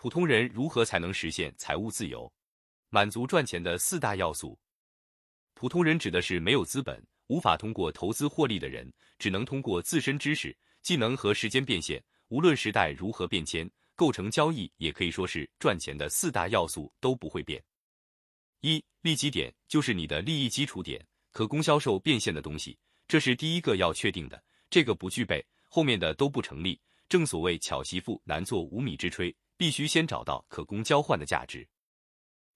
普通人如何才能实现财务自由？满足赚钱的四大要素。普通人指的是没有资本、无法通过投资获利的人，只能通过自身知识、技能和时间变现。无论时代如何变迁，构成交易也可以说是赚钱的四大要素都不会变。一利基点就是你的利益基础点，可供销售变现的东西，这是第一个要确定的。这个不具备，后面的都不成立。正所谓巧媳妇难做无米之炊。必须先找到可供交换的价值。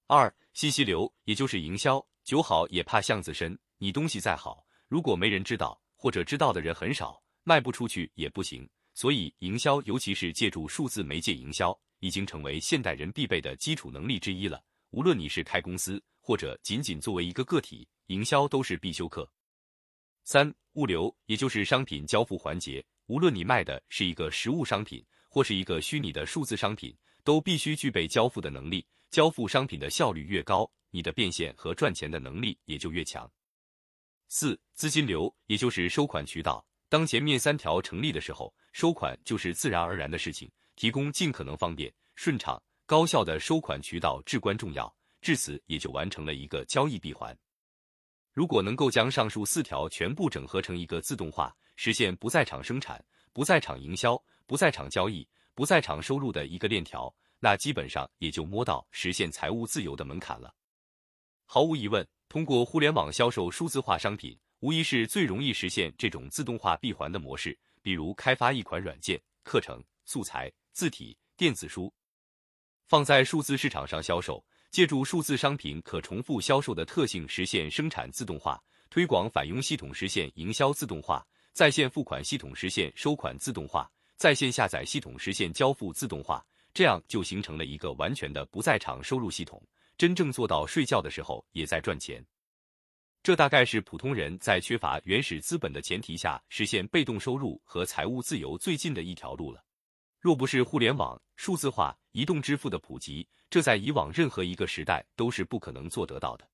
二、信息流，也就是营销。酒好也怕巷子深，你东西再好，如果没人知道，或者知道的人很少，卖不出去也不行。所以，营销，尤其是借助数字媒介营销，已经成为现代人必备的基础能力之一了。无论你是开公司，或者仅仅作为一个个体，营销都是必修课。三、物流，也就是商品交付环节。无论你卖的是一个实物商品，或是一个虚拟的数字商品，都必须具备交付的能力。交付商品的效率越高，你的变现和赚钱的能力也就越强。四、资金流，也就是收款渠道。当前面三条成立的时候，收款就是自然而然的事情。提供尽可能方便、顺畅、高效的收款渠道至关重要。至此，也就完成了一个交易闭环。如果能够将上述四条全部整合成一个自动化，实现不在场生产、不在场营销。不在场交易、不在场收入的一个链条，那基本上也就摸到实现财务自由的门槛了。毫无疑问，通过互联网销售数字化商品，无疑是最容易实现这种自动化闭环的模式。比如，开发一款软件、课程、素材、字体、电子书，放在数字市场上销售，借助数字商品可重复销售的特性，实现生产自动化；推广返佣系统，实现营销自动化；在线付款系统，实现收款自动化。在线下载系统实现交付自动化，这样就形成了一个完全的不在场收入系统，真正做到睡觉的时候也在赚钱。这大概是普通人在缺乏原始资本的前提下实现被动收入和财务自由最近的一条路了。若不是互联网、数字化、移动支付的普及，这在以往任何一个时代都是不可能做得到的。